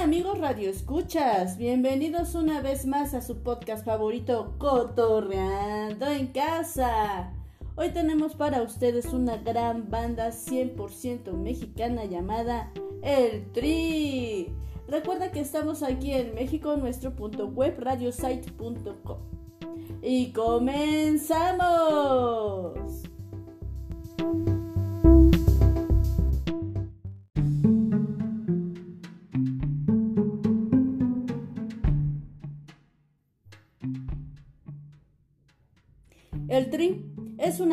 ¿Qué tal amigos Radio Escuchas? Bienvenidos una vez más a su podcast favorito Cotorreando en casa. Hoy tenemos para ustedes una gran banda 100% mexicana llamada El Tri. Recuerda que estamos aquí en México, nuestro punto web radiosite.com. Y comenzamos.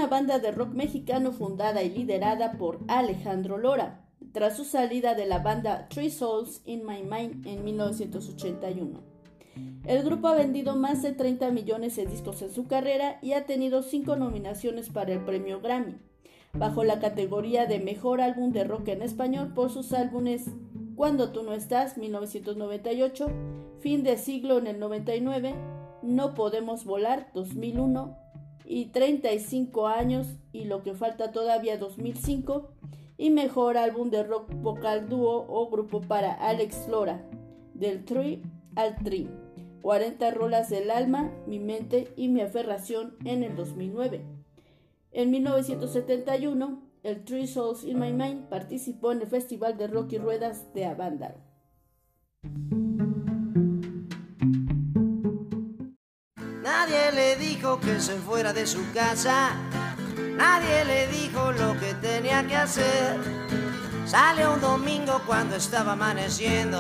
Banda de rock mexicano fundada y liderada por Alejandro Lora, tras su salida de la banda Three Souls in My Mind en 1981. El grupo ha vendido más de 30 millones de discos en su carrera y ha tenido 5 nominaciones para el premio Grammy, bajo la categoría de Mejor Álbum de Rock en Español por sus álbumes Cuando tú no estás, 1998, Fin de siglo en el 99, No podemos volar, 2001, y 35 años y lo que falta todavía 2005 y mejor álbum de rock vocal dúo o grupo para Alex Lora del Tree al Tree 40 rolas del alma, mi mente y mi aferración en el 2009. En 1971, el Three Souls in My Mind participó en el Festival de Rock y Ruedas de Avándaro. Le dijo que se fuera de su casa, nadie le dijo lo que tenía que hacer. Sale un domingo cuando estaba amaneciendo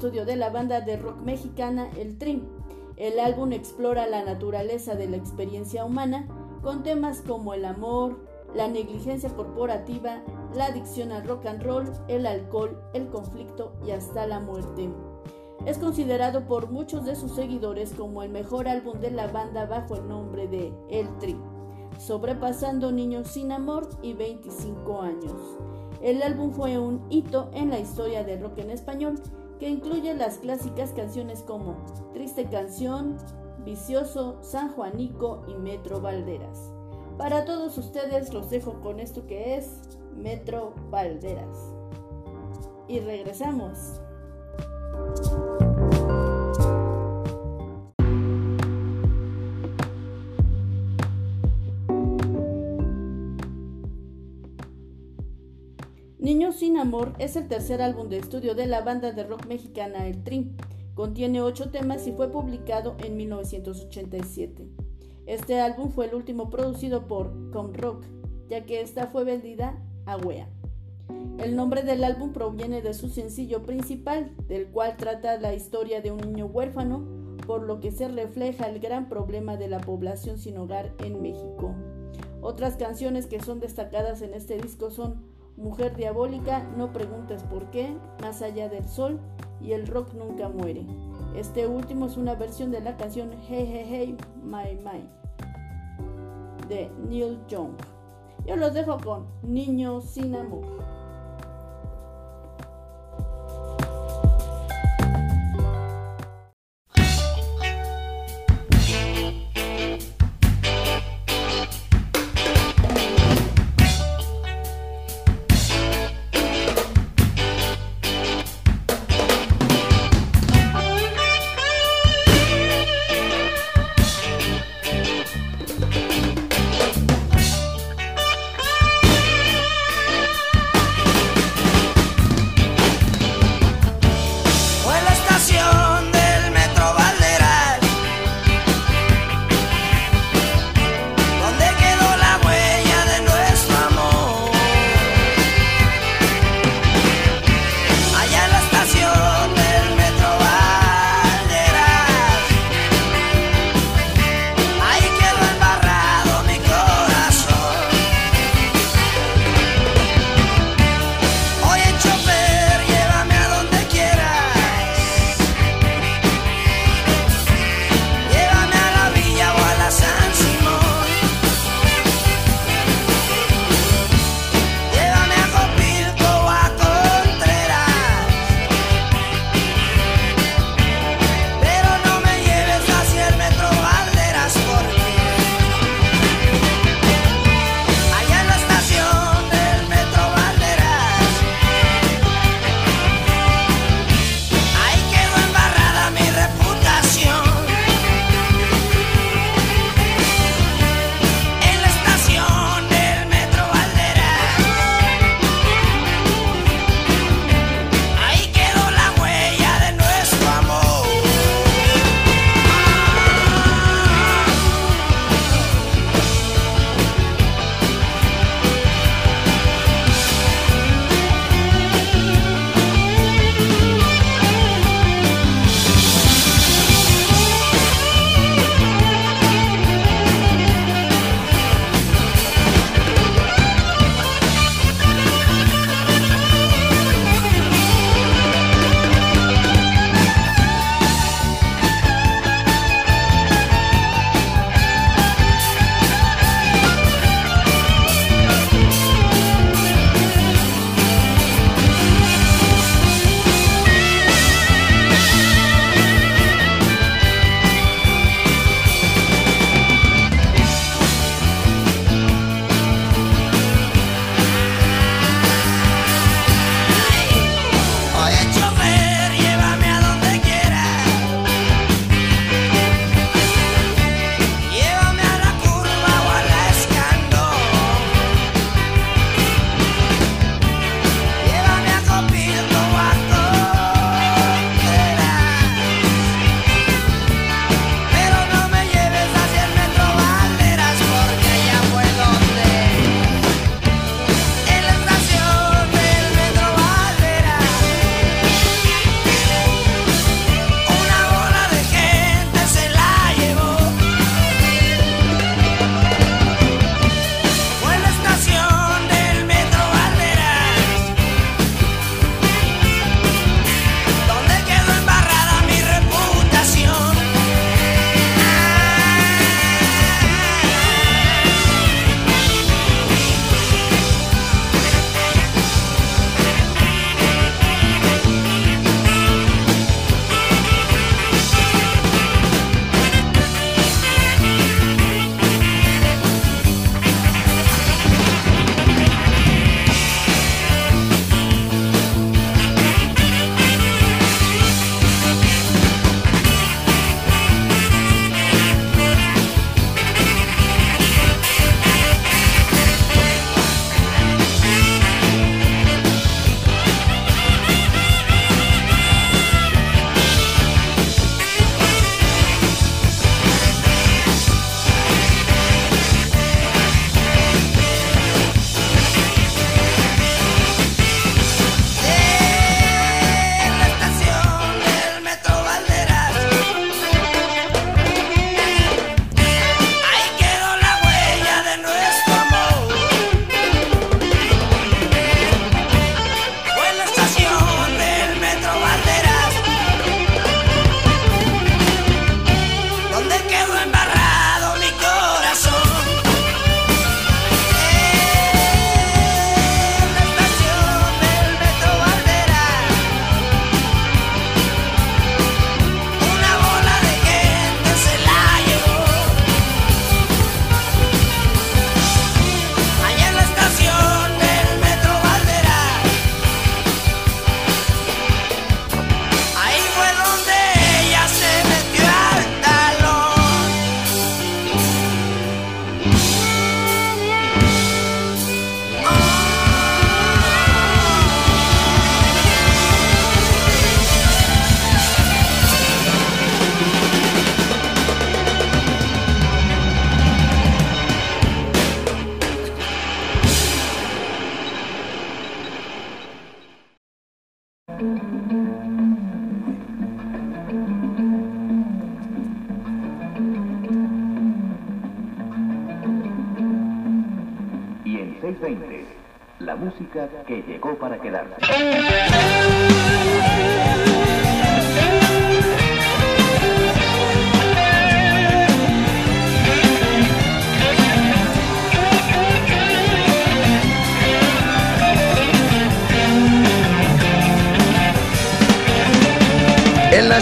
estudio de la banda de rock mexicana El Trim. El álbum explora la naturaleza de la experiencia humana con temas como el amor, la negligencia corporativa, la adicción al rock and roll, el alcohol, el conflicto y hasta la muerte. Es considerado por muchos de sus seguidores como el mejor álbum de la banda bajo el nombre de El Tri, sobrepasando Niños sin Amor y 25 años. El álbum fue un hito en la historia del rock en español que incluye las clásicas canciones como Triste Canción, Vicioso, San Juanico y Metro Valderas. Para todos ustedes los dejo con esto que es Metro Valderas. Y regresamos. Niños sin Amor es el tercer álbum de estudio de la banda de rock mexicana El Tri. Contiene ocho temas y fue publicado en 1987. Este álbum fue el último producido por Com Rock, ya que esta fue vendida a Wea. El nombre del álbum proviene de su sencillo principal, del cual trata la historia de un niño huérfano, por lo que se refleja el gran problema de la población sin hogar en México. Otras canciones que son destacadas en este disco son Mujer Diabólica, No Preguntes por qué, Más allá del Sol y El Rock Nunca Muere. Este último es una versión de la canción Hey Hey Hey My My de Neil Young. Yo los dejo con Niño sin Amor.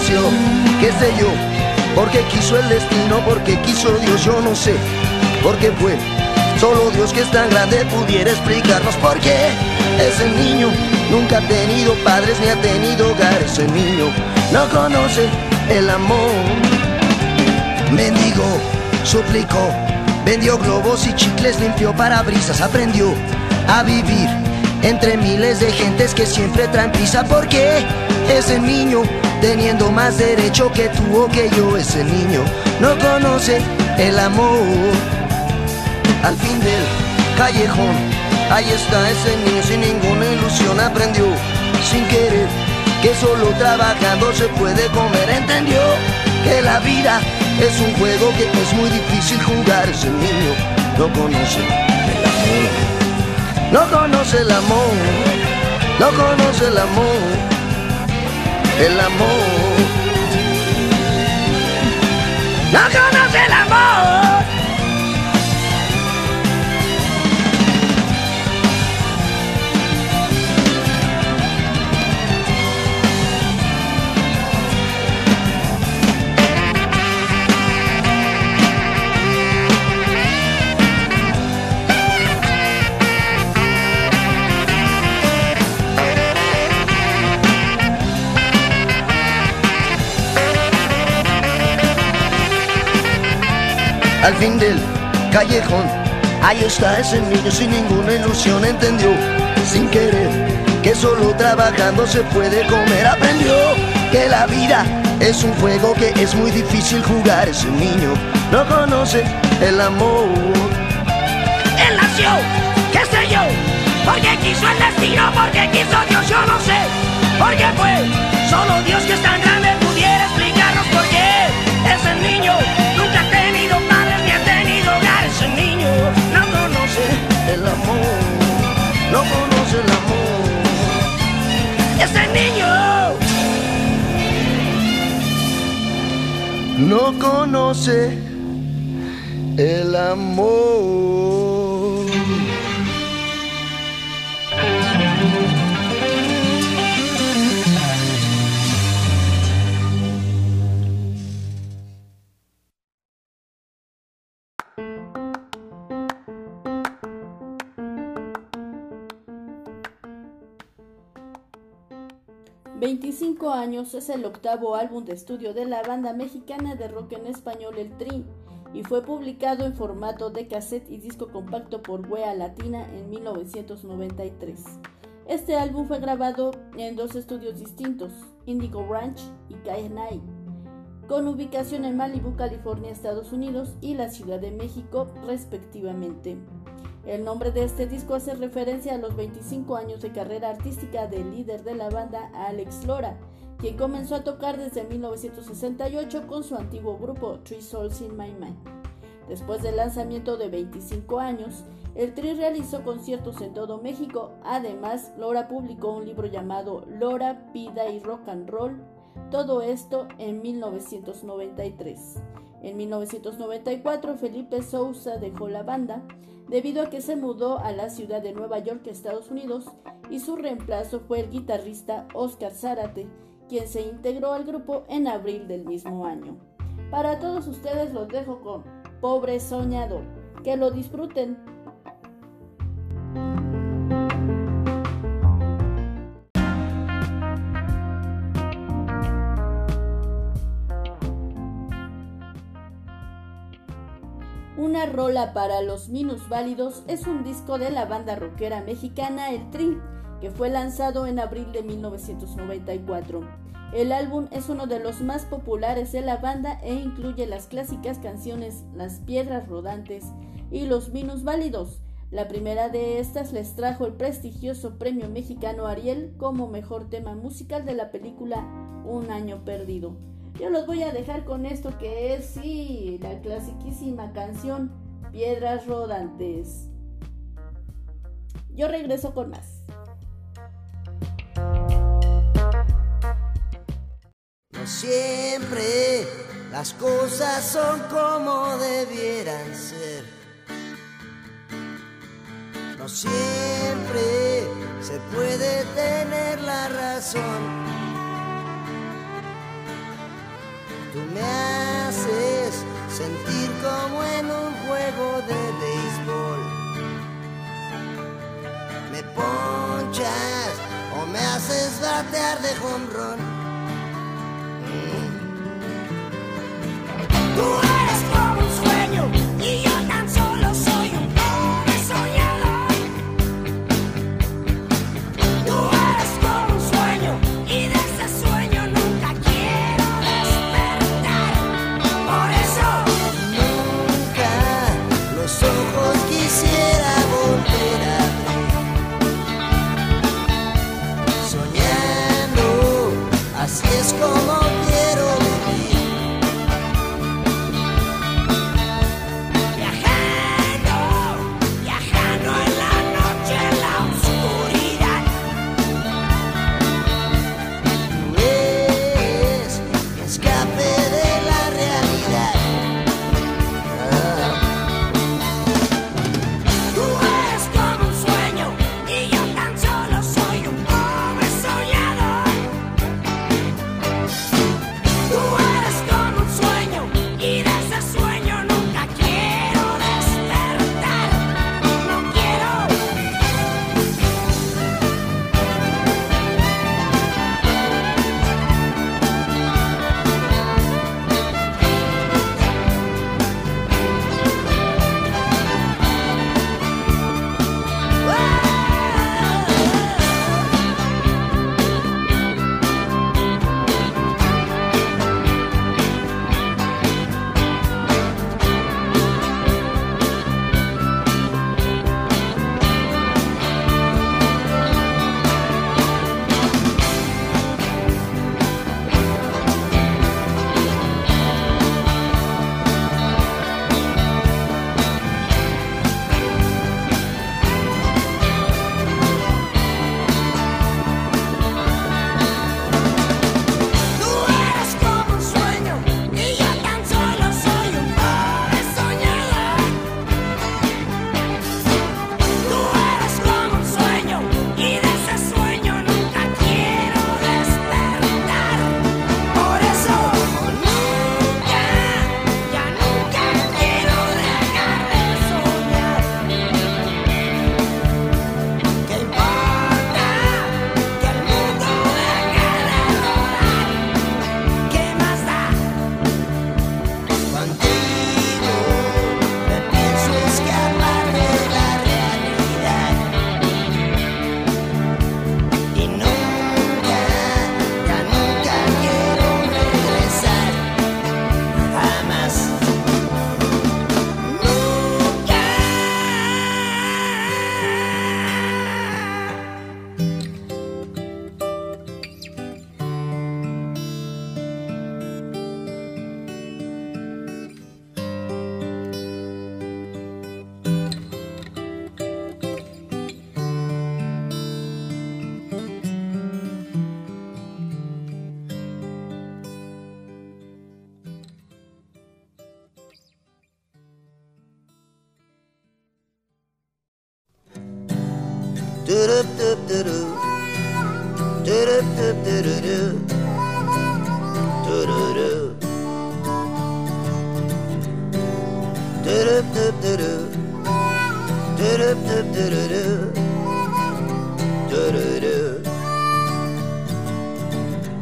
Nació, qué sé yo, porque quiso el destino, porque quiso Dios, yo no sé, porque fue. Solo Dios que es tan grande pudiera explicarnos por qué ese niño nunca ha tenido padres ni ha tenido hogar. Ese niño no conoce el amor. Mendigo, suplicó, vendió globos y chicles, limpió parabrisas, aprendió a vivir entre miles de gentes que siempre traen prisa. porque ese niño, teniendo más derecho que tú o que yo, ese niño no conoce el amor? al fin del callejón. Ahí está ese niño sin ninguna ilusión, aprendió sin querer que solo trabajando se puede comer, entendió que la vida es un juego que es muy difícil jugar. Ese niño no conoce el amor, no conoce el amor, no conoce el amor, el amor, no conoce el amor. Al fin del callejón. Ahí está ese niño sin ninguna ilusión, entendió sin querer que solo trabajando se puede comer. Aprendió que la vida es un juego que es muy difícil jugar. Ese niño no conoce el amor. Él nació, qué sé yo, porque quiso el destino, porque quiso Dios, yo no sé, porque fue solo Dios que es no conoce el amor. 25 años es el octavo álbum de estudio de la banda mexicana de rock en español El Tri y fue publicado en formato de cassette y disco compacto por Wea Latina en 1993. Este álbum fue grabado en dos estudios distintos, Indigo Ranch y Kayanai, con ubicación en Malibu, California, Estados Unidos y la Ciudad de México, respectivamente. El nombre de este disco hace referencia a los 25 años de carrera artística del líder de la banda, Alex Lora, quien comenzó a tocar desde 1968 con su antiguo grupo Three Souls in My Mind. Después del lanzamiento de 25 años, el Tri realizó conciertos en todo México. Además, Lora publicó un libro llamado Lora, Vida y Rock and Roll. Todo esto en 1993. En 1994, Felipe Sousa dejó la banda debido a que se mudó a la ciudad de Nueva York, Estados Unidos, y su reemplazo fue el guitarrista Oscar Zárate, quien se integró al grupo en abril del mismo año. Para todos ustedes los dejo con Pobre Soñador. Que lo disfruten. Una rola para los minusválidos es un disco de la banda rockera mexicana El Tri, que fue lanzado en abril de 1994. El álbum es uno de los más populares de la banda e incluye las clásicas canciones Las Piedras Rodantes y Los Minusválidos. La primera de estas les trajo el prestigioso premio mexicano Ariel como mejor tema musical de la película Un Año Perdido. Yo los voy a dejar con esto que es, sí, la clasiquísima canción Piedras Rodantes. Yo regreso con más. No siempre las cosas son como debieran ser. No siempre se puede tener la razón. Me haces sentir como en un juego de béisbol. Me ponchas o me haces batear de home run.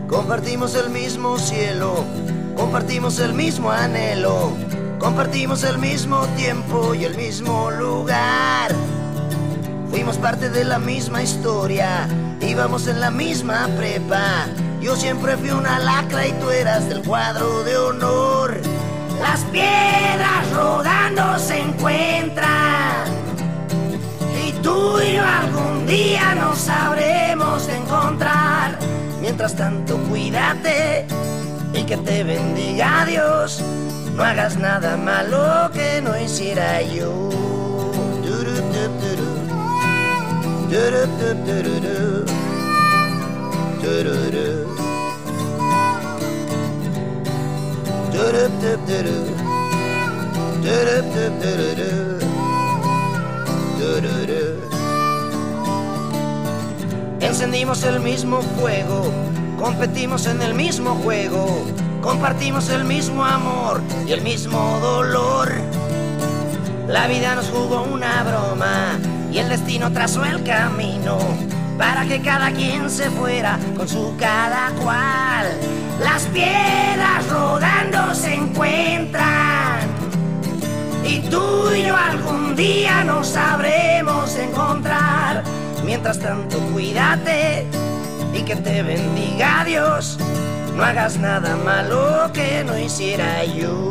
Compartimos el mismo cielo, compartimos el mismo anhelo, compartimos el mismo tiempo y el mismo lugar. Fuimos parte de la misma historia, íbamos en la misma prepa. Yo siempre fui una lacra y tú eras del cuadro de honor. Las piedras rodando se encuentran y tú y yo algún día nos sabremos de encontrar. Mientras tanto, cuídate y que te bendiga Dios. No hagas nada malo que no hiciera yo. Encendimos el mismo fuego, competimos en el mismo juego, compartimos el mismo amor y el mismo dolor. La vida nos jugó una broma y el destino trazó el camino para que cada quien se fuera con su cada cual. Las piedras rodando se encuentran y tú y yo algún día nos sabremos encontrar. Mientras tanto, cuídate y que te bendiga Dios. No hagas nada malo que no hiciera yo.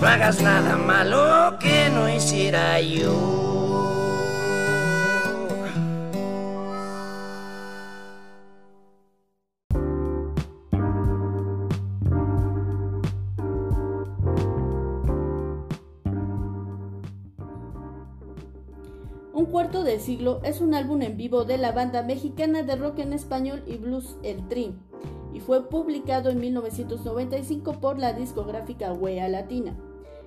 No hagas nada malo que no hiciera yo. Un cuarto de siglo es un álbum en vivo de la banda mexicana de rock en español y blues El Tri y fue publicado en 1995 por la discográfica Wea Latina.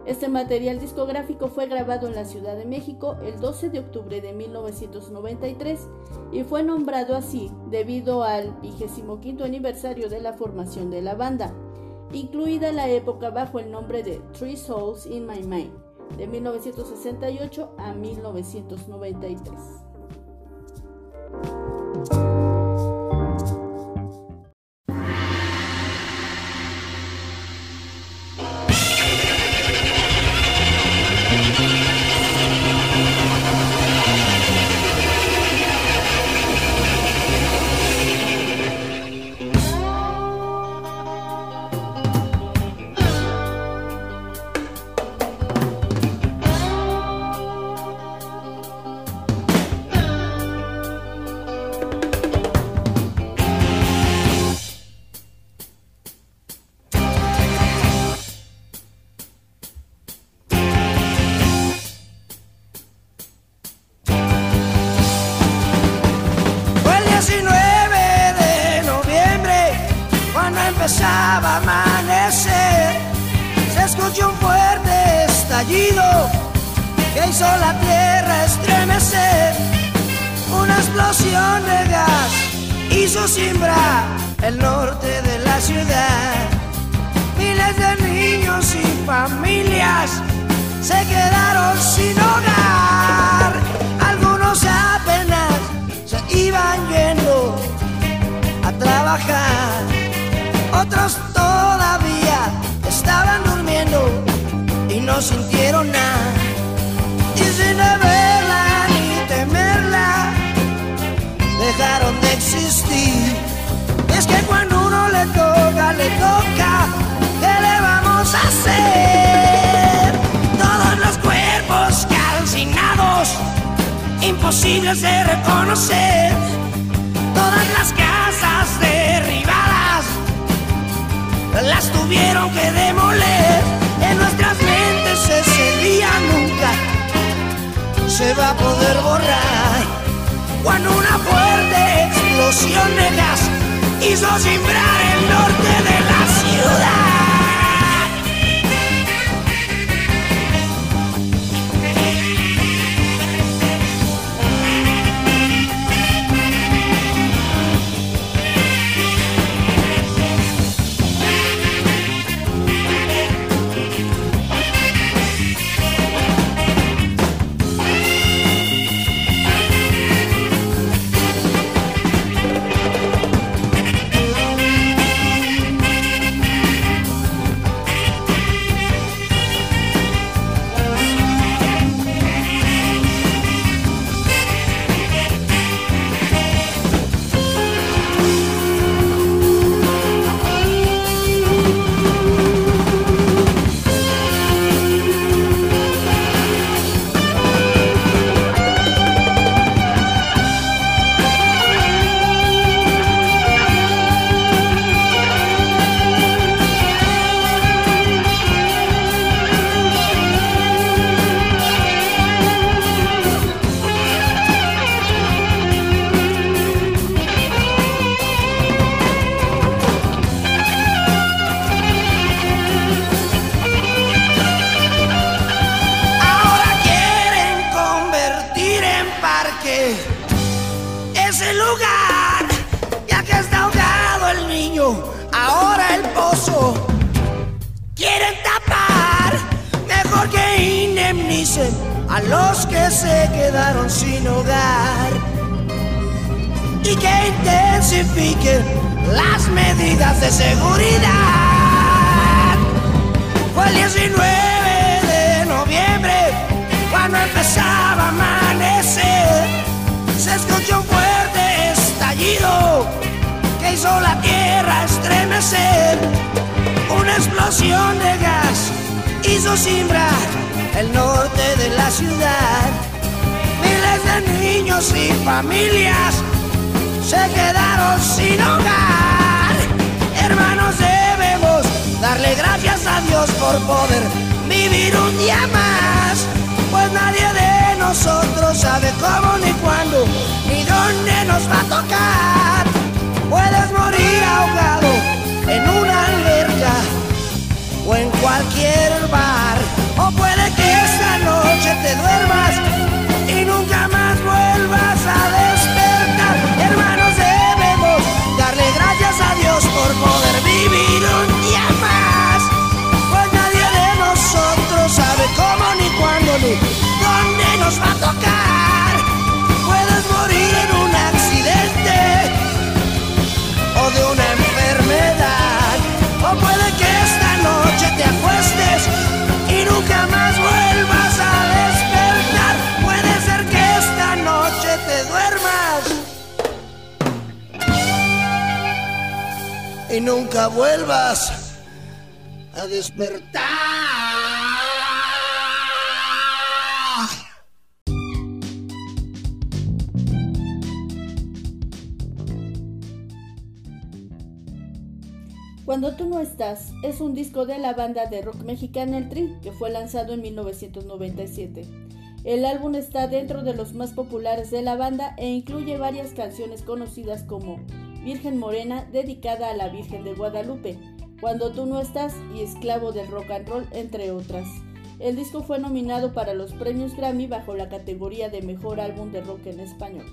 Este material discográfico fue grabado en la Ciudad de México el 12 de octubre de 1993 y fue nombrado así debido al 25 aniversario de la formación de la banda, incluida la época bajo el nombre de Three Souls in My Mind, de 1968 a 1993. Niños y familias se quedaron sin hogar. Hermanos, debemos darle gracias a Dios por poder vivir un día más. Pues nadie de nosotros sabe cómo ni cuándo ni dónde nos va a tocar. Puedes morir ahogado en una alberca o en cualquier bar. O puede que esta noche te duermas y nunca más vuelvas y nunca vuelvas a despertar. Cuando tú no estás es un disco de la banda de rock mexicana El Tri, que fue lanzado en 1997. El álbum está dentro de los más populares de la banda e incluye varias canciones conocidas como Virgen Morena, dedicada a la Virgen de Guadalupe, Cuando tú no estás y Esclavo del Rock and Roll, entre otras. El disco fue nominado para los premios Grammy bajo la categoría de Mejor Álbum de Rock en Español.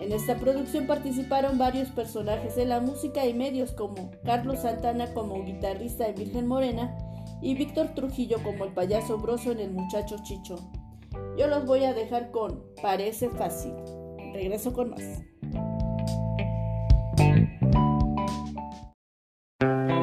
En esta producción participaron varios personajes de la música y medios como Carlos Santana como guitarrista en Virgen Morena y Víctor Trujillo como el payaso broso en El Muchacho Chicho. Yo los voy a dejar con Parece fácil. Regreso con más. Parece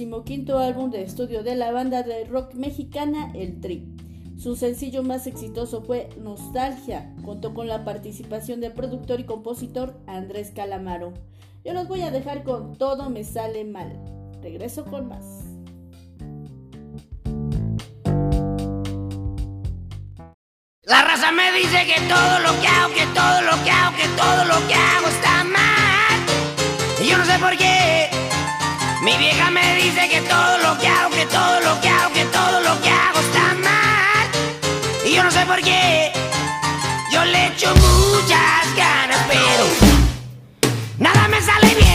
decimoquinto álbum de estudio de la banda de rock mexicana El Tri. Su sencillo más exitoso fue Nostalgia. Contó con la participación del productor y compositor Andrés Calamaro. Yo los voy a dejar con Todo me sale mal. Regreso con más. La raza me dice que todo lo que hago, que todo lo que hago, que todo lo que hago está mal. Y yo no sé por qué. Mi vieja me dice que todo lo que hago, que todo lo que hago, que todo lo que hago está mal. Y yo no sé por qué. Yo le echo muchas ganas, pero nada me sale bien.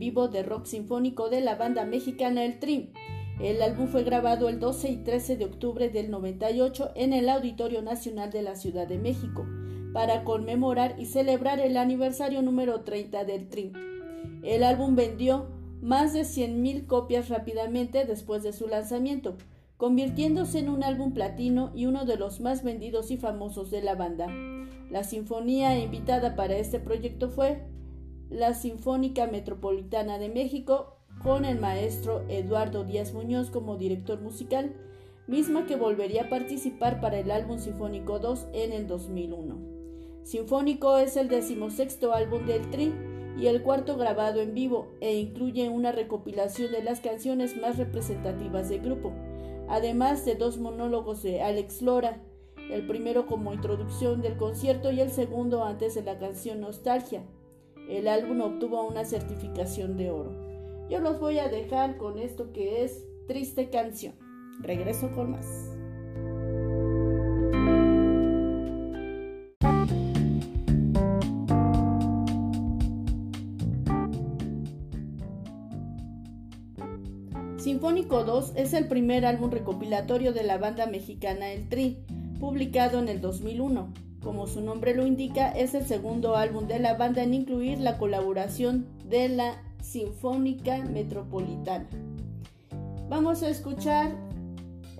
vivo de rock sinfónico de la banda mexicana El Trim. El álbum fue grabado el 12 y 13 de octubre del 98 en el Auditorio Nacional de la Ciudad de México, para conmemorar y celebrar el aniversario número 30 del Trim. El álbum vendió más de 100.000 copias rápidamente después de su lanzamiento, convirtiéndose en un álbum platino y uno de los más vendidos y famosos de la banda. La sinfonía invitada para este proyecto fue la Sinfónica Metropolitana de México con el maestro Eduardo Díaz Muñoz como director musical, misma que volvería a participar para el álbum Sinfónico 2 en el 2001. Sinfónico es el decimosexto álbum del Tri y el cuarto grabado en vivo e incluye una recopilación de las canciones más representativas del grupo, además de dos monólogos de Alex Lora, el primero como introducción del concierto y el segundo antes de la canción Nostalgia, el álbum obtuvo una certificación de oro. Yo los voy a dejar con esto que es Triste Canción. Regreso con más. Sinfónico 2 es el primer álbum recopilatorio de la banda mexicana El Tri, publicado en el 2001. Como su nombre lo indica, es el segundo álbum de la banda en incluir la colaboración de la Sinfónica Metropolitana. Vamos a escuchar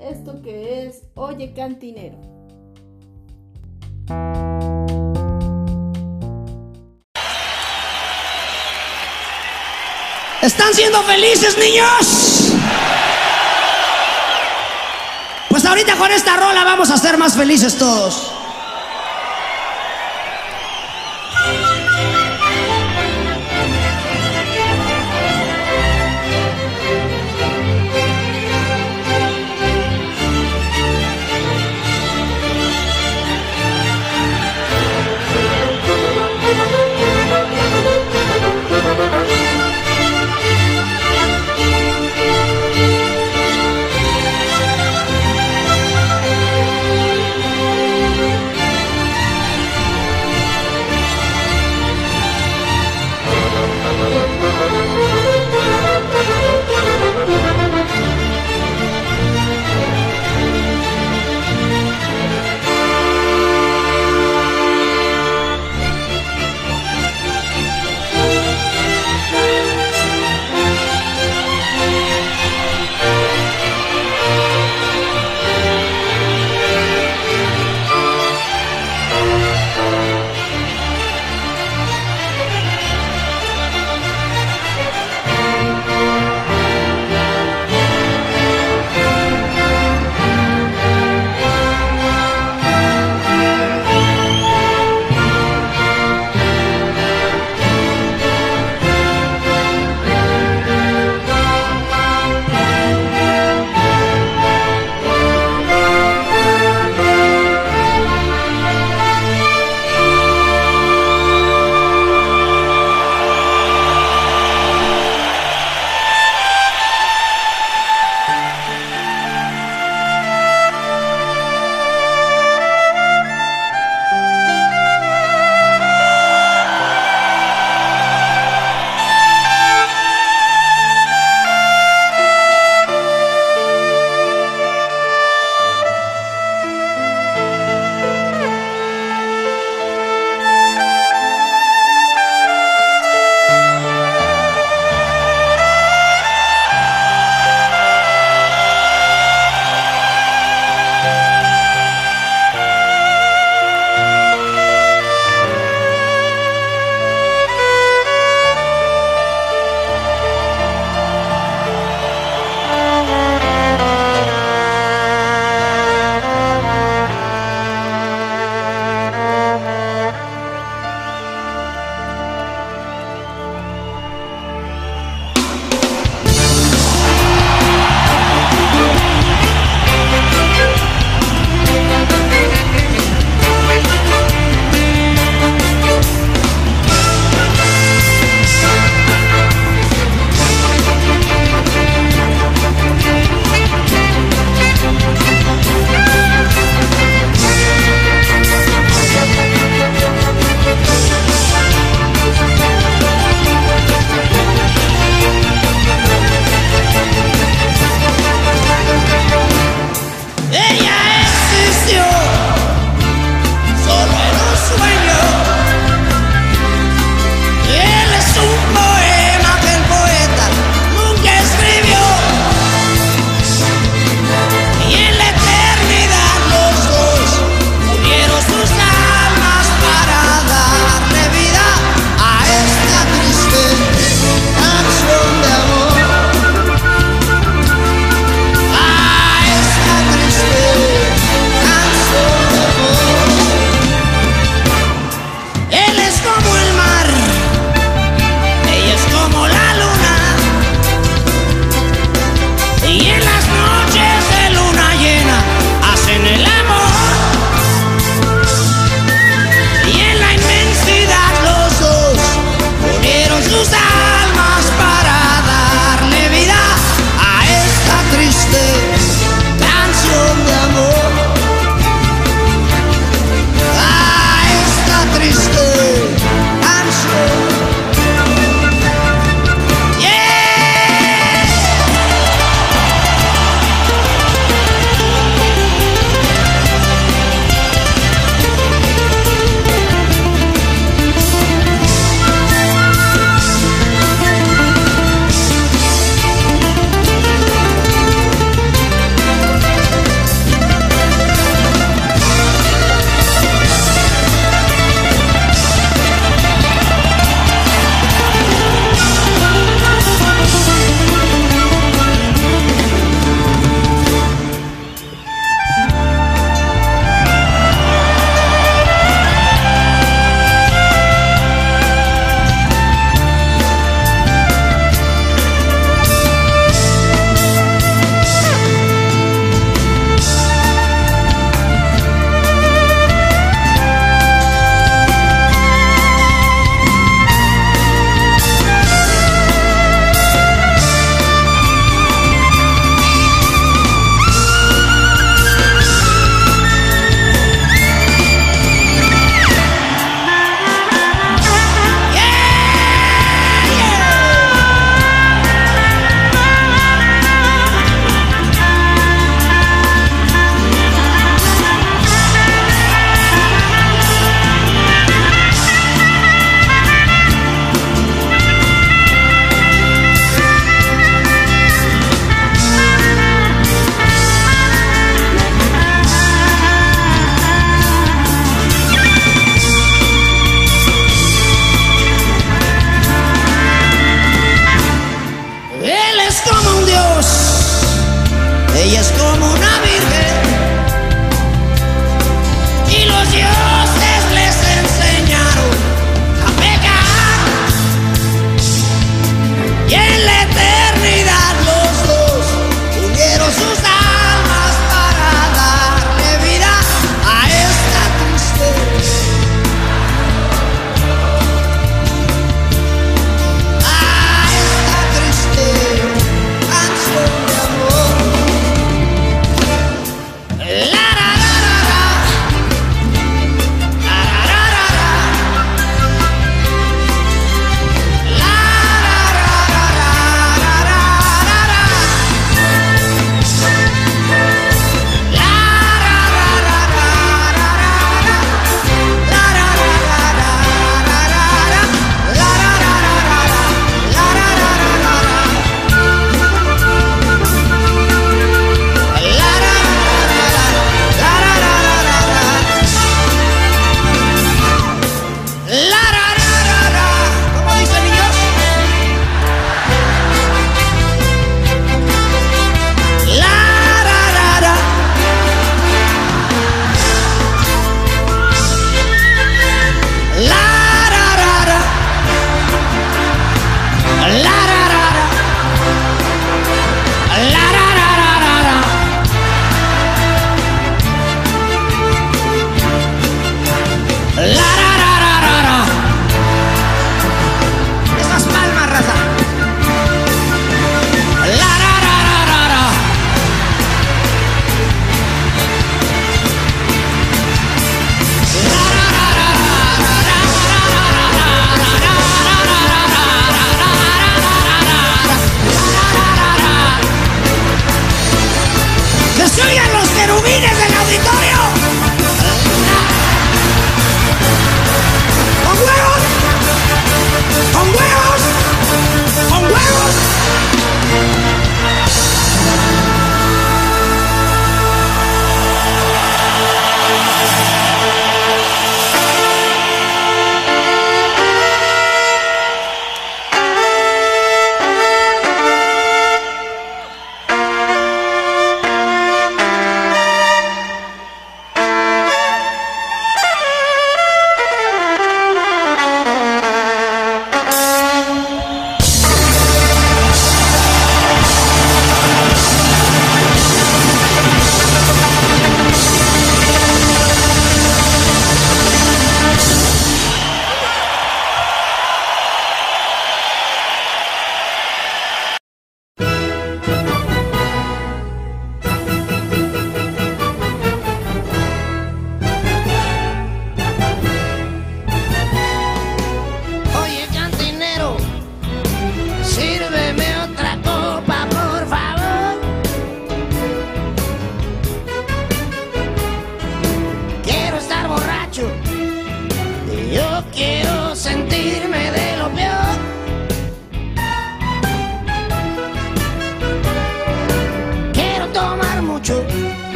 esto que es Oye Cantinero. ¿Están siendo felices, niños? Pues ahorita con esta rola vamos a ser más felices todos.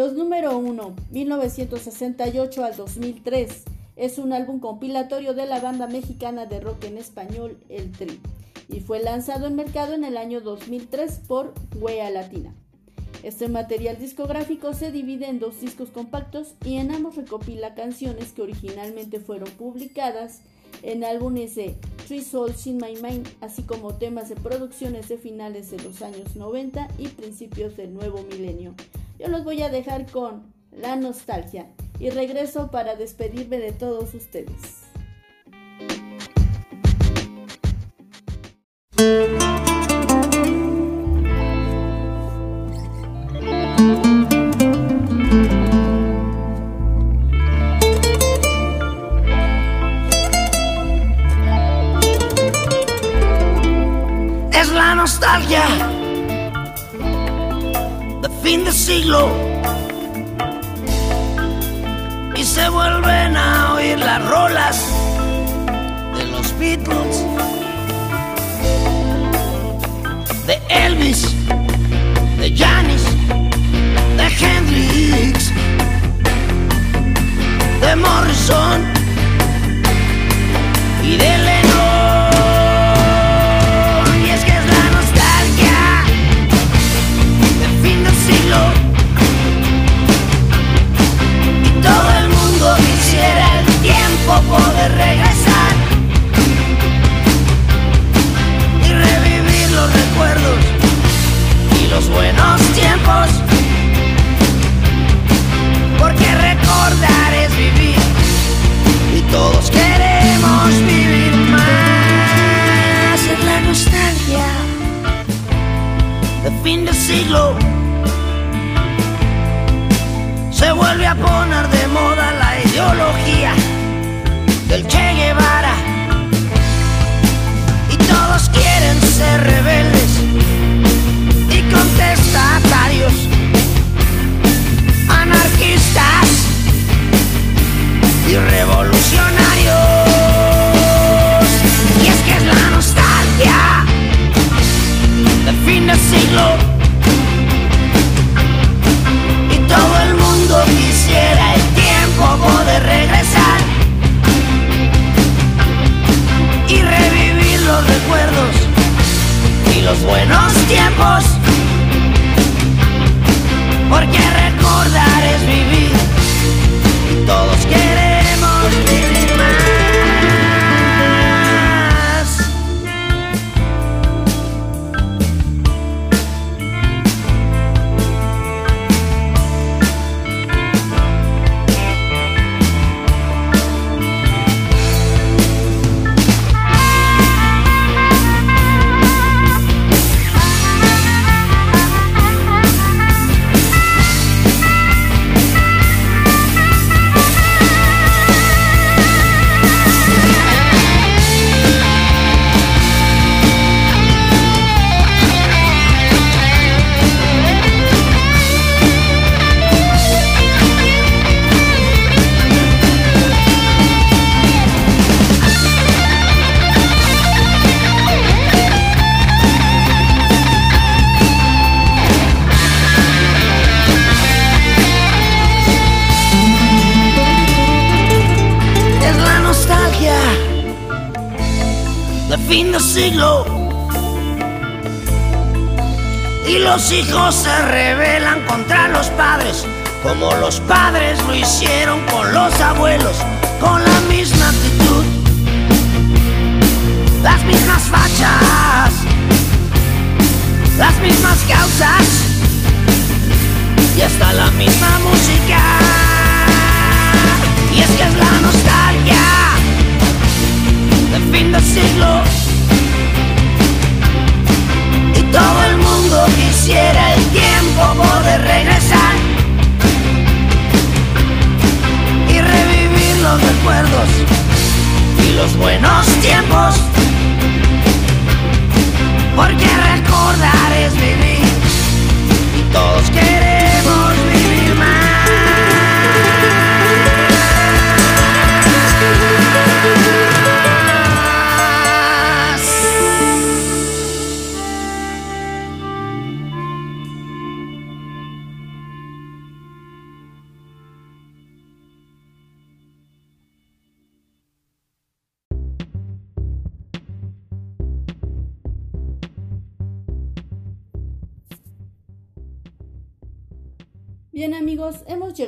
Los número 1, 1968 al 2003, es un álbum compilatorio de la banda mexicana de rock en español El Tri y fue lanzado en mercado en el año 2003 por Wea Latina. Este material discográfico se divide en dos discos compactos y en ambos recopila canciones que originalmente fueron publicadas en álbumes de Three Souls in My Mind, así como temas de producciones de finales de los años 90 y principios del nuevo milenio. Yo los voy a dejar con la nostalgia y regreso para despedirme de todos ustedes. Siglo. Se vuelve a poner de moda la ideología del Che Guevara. Y todos quieren ser rebeldes y contestatarios, anarquistas y revolucionarios. Y es que es la nostalgia de fin de siglo. Los buenos tiempos. Porque recordar es vivir y todos queremos vivir Y los hijos se rebelan contra los padres, como los padres lo hicieron con los abuelos, con la misma actitud,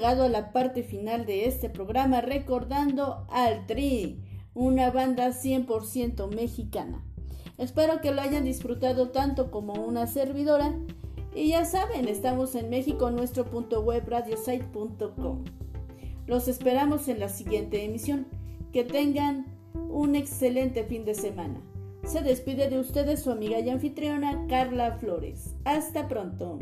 llegado a la parte final de este programa recordando al Tri, una banda 100% mexicana. Espero que lo hayan disfrutado tanto como una servidora. Y ya saben, estamos en México, nuestro punto web radiosite.com. Los esperamos en la siguiente emisión. Que tengan un excelente fin de semana. Se despide de ustedes su amiga y anfitriona Carla Flores. Hasta pronto.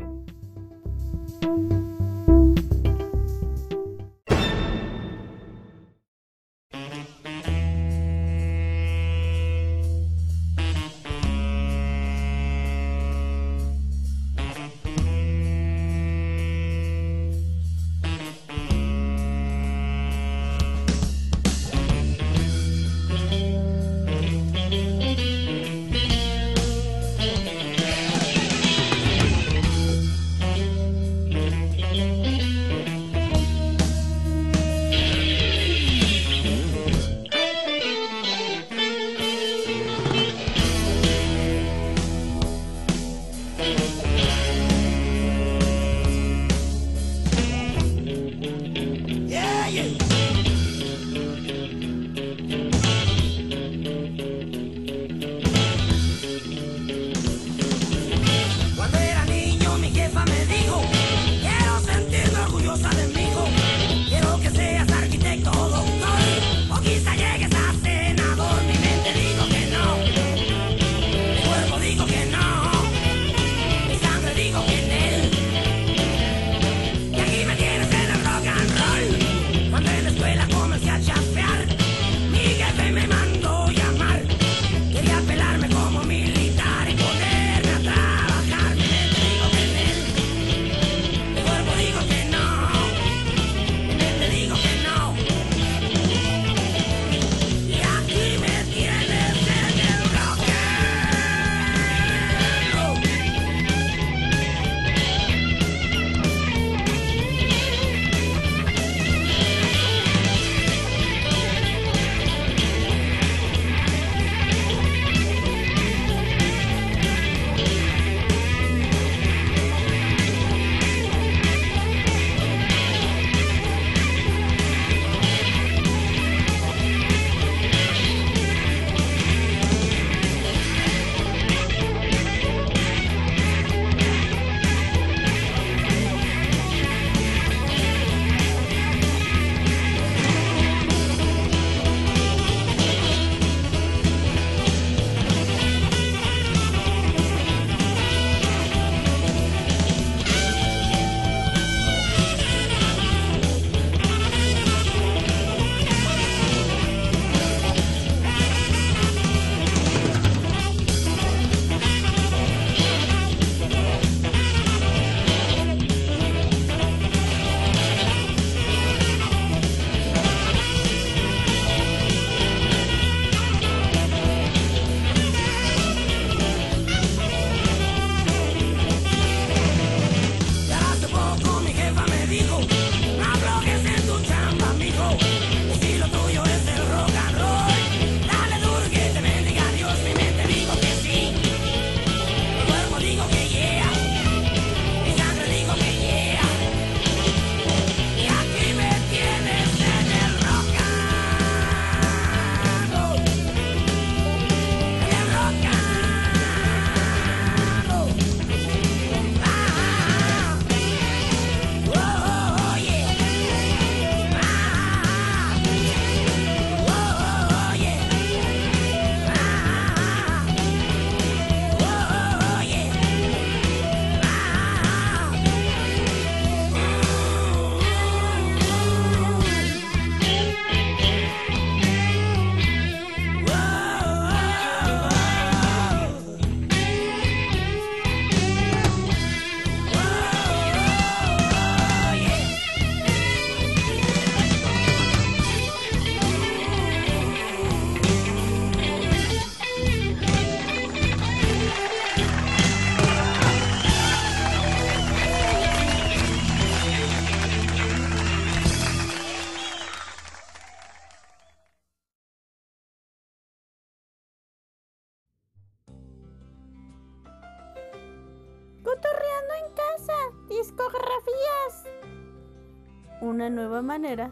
Nueva manera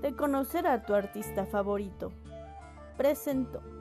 de conocer a tu artista favorito. Presentó.